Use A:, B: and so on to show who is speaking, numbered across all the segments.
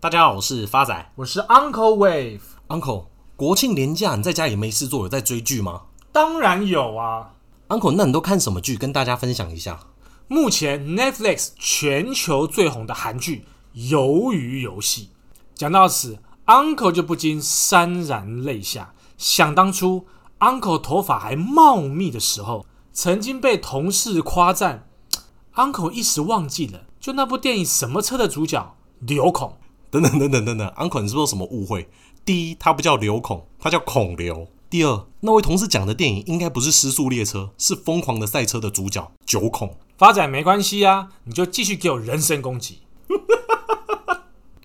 A: 大家好，我是发仔，
B: 我是 Uncle Wave。
A: Uncle，国庆连假你在家也没事做，有在追剧吗？
B: 当然有啊。
A: Uncle，那你都看什么剧？跟大家分享一下。
B: 目前 Netflix 全球最红的韩剧《鱿鱼游戏》。讲到此，Uncle 就不禁潸然泪下。想当初，Uncle 头发还茂密的时候，曾经被同事夸赞。Uncle 一时忘记了，就那部电影什么车的主角刘孔。
A: 等等等等等等，Uncle 你是不是有什么误会？第一，他不叫刘孔，他叫孔刘。第二，那位同事讲的电影应该不是《失速列车》，是《疯狂的赛车》的主角九孔。
B: 发展没关系啊，你就继续给我人身攻击。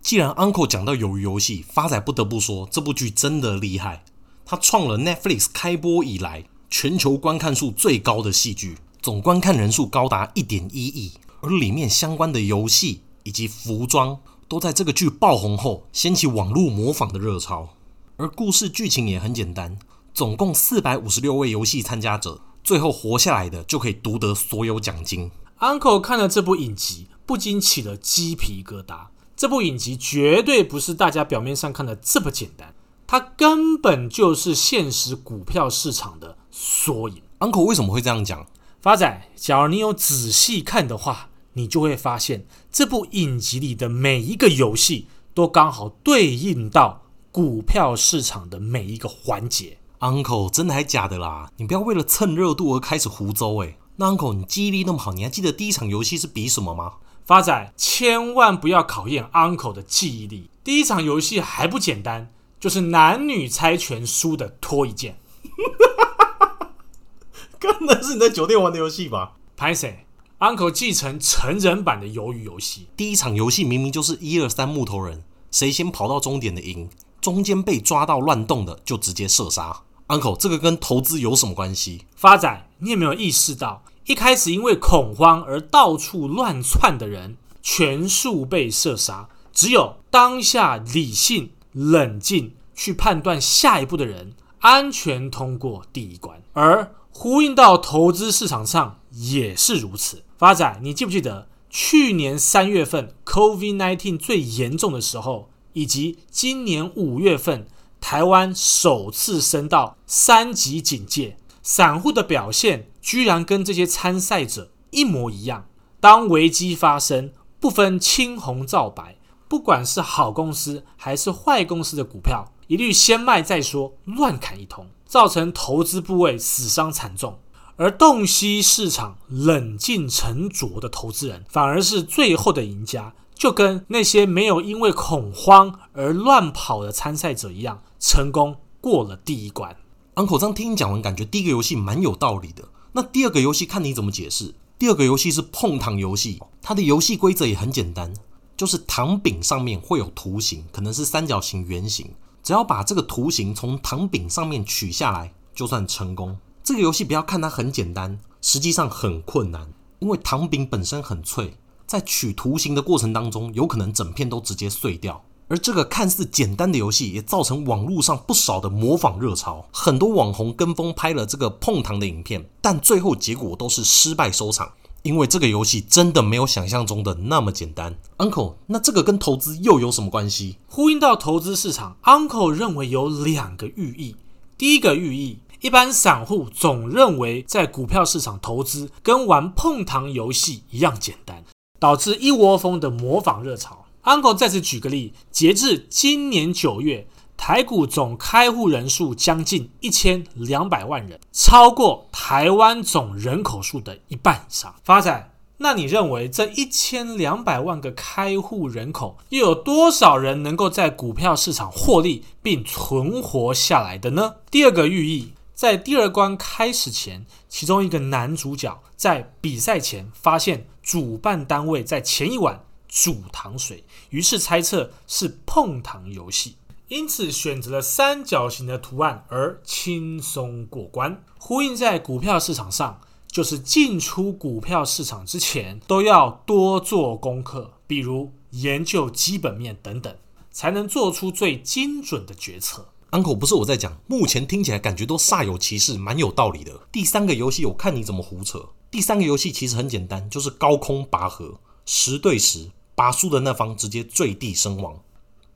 A: 既然 Uncle 讲到鱿鱼游戏，发仔不得不说这部剧真的厉害。他创了 Netflix 开播以来全球观看数最高的戏剧，总观看人数高达一点一亿，而里面相关的游戏以及服装。都在这个剧爆红后掀起网络模仿的热潮，而故事剧情也很简单，总共四百五十六位游戏参加者，最后活下来的就可以独得所有奖金。
B: Uncle 看了这部影集，不禁起了鸡皮疙瘩。这部影集绝对不是大家表面上看的这么简单，它根本就是现实股票市场的缩影。
A: Uncle 为什么会这样讲？
B: 发仔，假如你有仔细看的话。你就会发现，这部影集里的每一个游戏都刚好对应到股票市场的每一个环节。
A: Uncle，真的还假的啦？你不要为了蹭热度而开始胡诌诶。那 Uncle，你记忆力那么好，你还记得第一场游戏是比什么吗？
B: 发仔，千万不要考验 Uncle 的记忆力。第一场游戏还不简单，就是男女猜拳输的脱一件。
A: 根本是你在酒店玩的游戏吧？
B: 拍谁？Uncle 继承成人版的鱿鱼游戏，
A: 第一场游戏明明就是一二三木头人，谁先跑到终点的赢，中间被抓到乱动的就直接射杀。Uncle，这个跟投资有什么关系？
B: 发仔，你有没有意识到，一开始因为恐慌而到处乱窜的人，全数被射杀，只有当下理性冷静去判断下一步的人，安全通过第一关，而呼应到投资市场上也是如此。发仔，你记不记得去年三月份 COVID-19 最严重的时候，以及今年五月份台湾首次升到三级警戒，散户的表现居然跟这些参赛者一模一样。当危机发生，不分青红皂白，不管是好公司还是坏公司的股票，一律先卖再说，乱砍一通，造成投资部位死伤惨重。而洞悉市场、冷静沉着的投资人，反而是最后的赢家，就跟那些没有因为恐慌而乱跑的参赛者一样，成功过了第一关。
A: Uncle，这样听你讲完，感觉第一个游戏蛮有道理的。那第二个游戏看你怎么解释？第二个游戏是碰糖游戏，它的游戏规则也很简单，就是糖饼上面会有图形，可能是三角形、圆形，只要把这个图形从糖饼上面取下来，就算成功。这个游戏不要看它很简单，实际上很困难，因为糖饼本身很脆，在取图形的过程当中，有可能整片都直接碎掉。而这个看似简单的游戏，也造成网络上不少的模仿热潮，很多网红跟风拍了这个碰糖的影片，但最后结果都是失败收场，因为这个游戏真的没有想象中的那么简单。Uncle，那这个跟投资又有什么关系？
B: 呼应到投资市场，Uncle 认为有两个寓意，第一个寓意。一般散户总认为在股票市场投资跟玩碰糖游戏一样简单，导致一窝蜂的模仿热潮。Uncle 再次举个例，截至今年九月，台股总开户人数将近一千两百万人，超过台湾总人口数的一半以上。发仔，那你认为这一千两百万个开户人口，又有多少人能够在股票市场获利并存活下来的呢？第二个寓意。在第二关开始前，其中一个男主角在比赛前发现主办单位在前一晚煮糖水，于是猜测是碰糖游戏，因此选择了三角形的图案而轻松过关。呼应在股票市场上，就是进出股票市场之前都要多做功课，比如研究基本面等等，才能做出最精准的决策。
A: Uncle 不是我在讲，目前听起来感觉都煞有其事，蛮有道理的。第三个游戏我看你怎么胡扯。第三个游戏其实很简单，就是高空拔河，十对十，拔输的那方直接坠地身亡。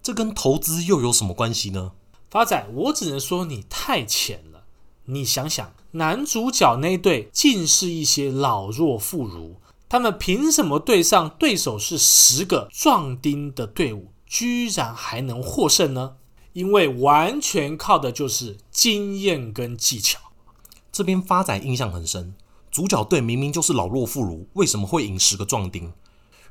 A: 这跟投资又有什么关系呢？
B: 发仔，我只能说你太浅了。你想想，男主角那队尽是一些老弱妇孺，他们凭什么对上对手是十个壮丁的队伍，居然还能获胜呢？因为完全靠的就是经验跟技巧。
A: 这边发仔印象很深，主角队明明就是老弱妇孺，为什么会赢十个壮丁？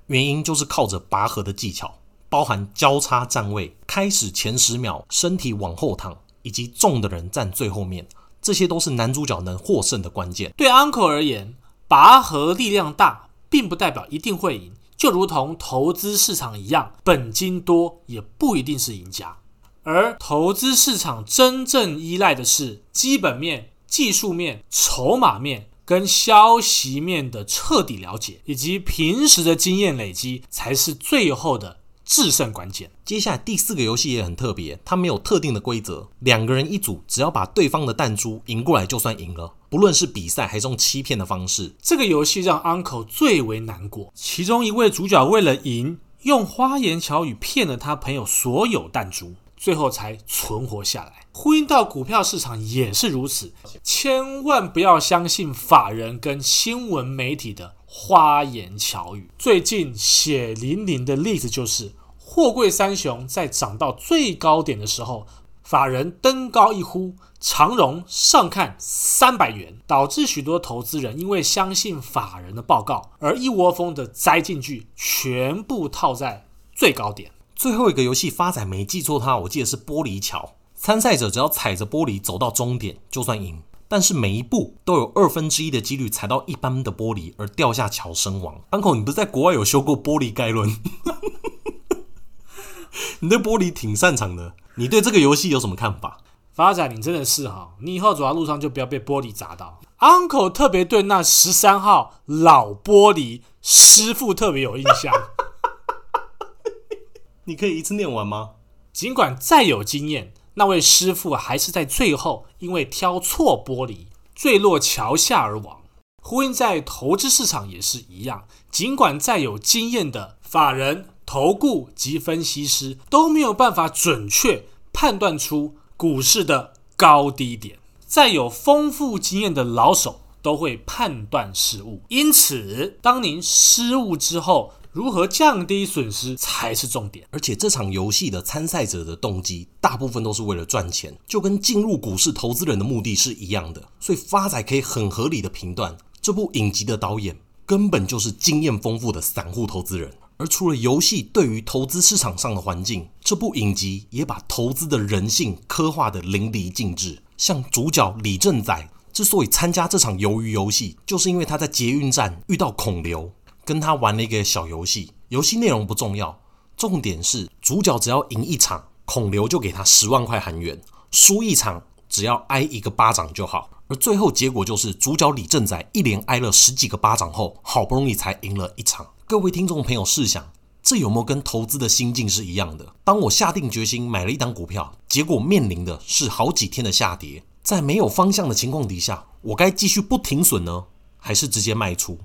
A: 原因就是靠着拔河的技巧。包含交叉站位、开始前十秒身体往后躺，以及重的人站最后面，这些都是男主角能获胜的关键。
B: 对 Uncle 而言，拔河力量大，并不代表一定会赢，就如同投资市场一样，本金多也不一定是赢家。而投资市场真正依赖的是基本面、技术面、筹码面跟消息面的彻底了解，以及平时的经验累积，才是最后的。制胜关键。
A: 接下来第四个游戏也很特别，它没有特定的规则，两个人一组，只要把对方的弹珠赢过来就算赢了，不论是比赛还是用欺骗的方式。
B: 这个游戏让 Uncle 最为难过。其中一位主角为了赢，用花言巧语骗了他朋友所有弹珠，最后才存活下来。呼应到股票市场也是如此，千万不要相信法人跟新闻媒体的。花言巧语，最近血淋淋的例子就是货柜三雄在涨到最高点的时候，法人登高一呼，长荣上看三百元，导致许多投资人因为相信法人的报告而一窝蜂的栽进去，全部套在最高点。
A: 最后一个游戏发展没记错，它我记得是玻璃桥，参赛者只要踩着玻璃走到终点就算赢。但是每一步都有二分之一的几率踩到一般的玻璃而掉下桥身亡。Uncle，你不是在国外有修过玻璃概论？你对玻璃挺擅长的。你对这个游戏有什么看法？
B: 发展，你真的是哈，你以后走在路上就不要被玻璃砸到。Uncle 特别对那十三号老玻璃师傅特别有印象。
A: 你可以一次念完吗？
B: 尽管再有经验。那位师傅还是在最后因为挑错玻璃坠落桥下而亡。呼应在投资市场也是一样，尽管再有经验的法人、投顾及分析师都没有办法准确判断出股市的高低点，再有丰富经验的老手都会判断失误。因此，当您失误之后，如何降低损失才是重点，
A: 而且这场游戏的参赛者的动机大部分都是为了赚钱，就跟进入股市投资人的目的是一样的。所以发仔可以很合理的评断，这部影集的导演根本就是经验丰富的散户投资人。而除了游戏对于投资市场上的环境，这部影集也把投资的人性刻画得淋漓尽致。像主角李正宰之所以参加这场鱿鱼游戏，就是因为他在捷运站遇到孔刘。跟他玩了一个小游戏，游戏内容不重要，重点是主角只要赢一场，孔刘就给他十万块韩元；输一场，只要挨一个巴掌就好。而最后结果就是主角李正宰一连挨了十几个巴掌后，好不容易才赢了一场。各位听众朋友试想，这有没有跟投资的心境是一样的？当我下定决心买了一档股票，结果面临的是好几天的下跌，在没有方向的情况底下，我该继续不停损呢，还是直接卖出？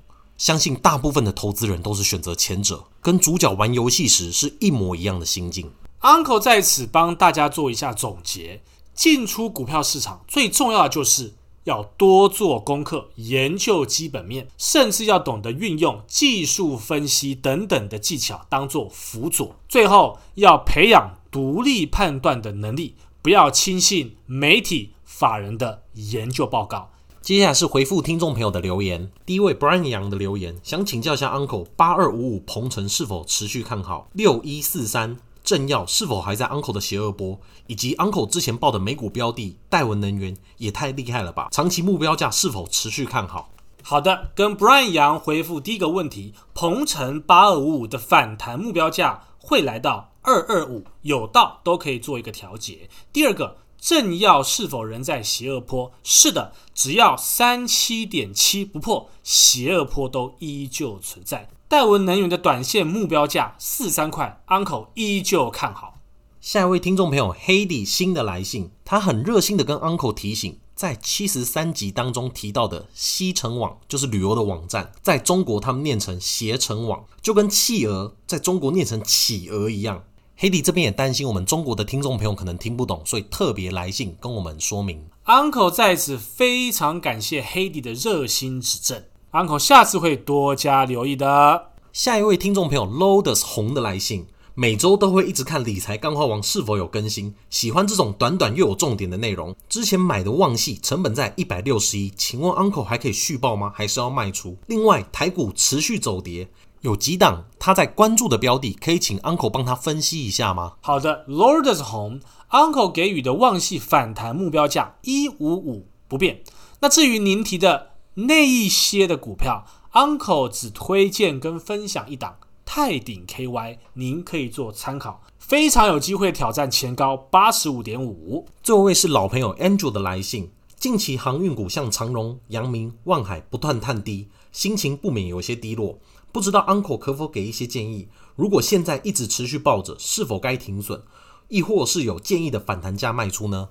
A: 相信大部分的投资人都是选择前者，跟主角玩游戏时是一模一样的心境。
B: Uncle 在此帮大家做一下总结：进出股票市场最重要的就是要多做功课，研究基本面，甚至要懂得运用技术分析等等的技巧当做辅佐。最后要培养独立判断的能力，不要轻信媒体法人的研究报告。
A: 接下来是回复听众朋友的留言。第一位 Brian 杨的留言，想请教一下 Uncle，八二五五鹏程是否持续看好？六一四三正耀是否还在 Uncle 的邪恶波？以及 Uncle 之前报的美股标的戴文能源也太厉害了吧？长期目标价是否持续看好？
B: 好的，跟 Brian 杨回复第一个问题，鹏程八二五五的反弹目标价会来到二二五，有到都可以做一个调节。第二个。正要是否仍在邪恶坡？是的，只要三七点七不破，邪恶坡都依旧存在。戴文能源的短线目标价四三块，Uncle 依旧看好。
A: 下一位听众朋友黑底新的来信，他很热心的跟 Uncle 提醒，在七十三集当中提到的携程网就是旅游的网站，在中国他们念成携程网，就跟企鹅在中国念成企鹅一样。黑迪这边也担心我们中国的听众朋友可能听不懂，所以特别来信跟我们说明。
B: Uncle 在此非常感谢黑迪的热心指正，Uncle 下次会多加留意的。
A: 下一位听众朋友 Lotus 红的来信，每周都会一直看理财干货王是否有更新，喜欢这种短短又有重点的内容。之前买的旺系成本在一百六十一，请问 Uncle 还可以续报吗？还是要卖出？另外台股持续走跌。有几档他在关注的标的，可以请 Uncle 帮他分析一下吗？
B: 好的，Lourdes Home，Uncle 给予的旺系反弹目标价一五五不变。那至于您提的那一些的股票，Uncle 只推荐跟分享一档泰鼎 KY，您可以做参考，非常有机会挑战前高八十五点五。
A: 最后一位是老朋友 Andrew 的来信，近期航运股像长荣、阳明、万海不断探低，心情不免有些低落。不知道 Uncle 可否给一些建议？如果现在一直持续抱着，是否该停损？亦或是有建议的反弹价卖出呢？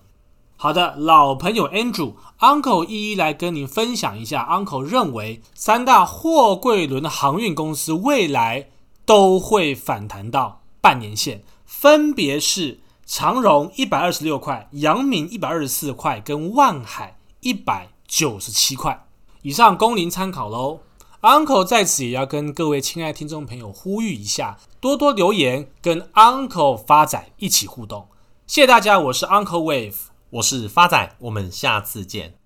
B: 好的，老朋友 Andrew，Uncle 一一来跟您分享一下。Uncle 认为三大货柜轮的航运公司未来都会反弹到半年线，分别是长荣一百二十六块、阳明一百二十四块跟万海一百九十七块。以上供您参考喽。Uncle 在此也要跟各位亲爱听众朋友呼吁一下，多多留言跟 Uncle 发仔一起互动。谢谢大家，我是 Uncle Wave，
A: 我是发仔，我们下次见。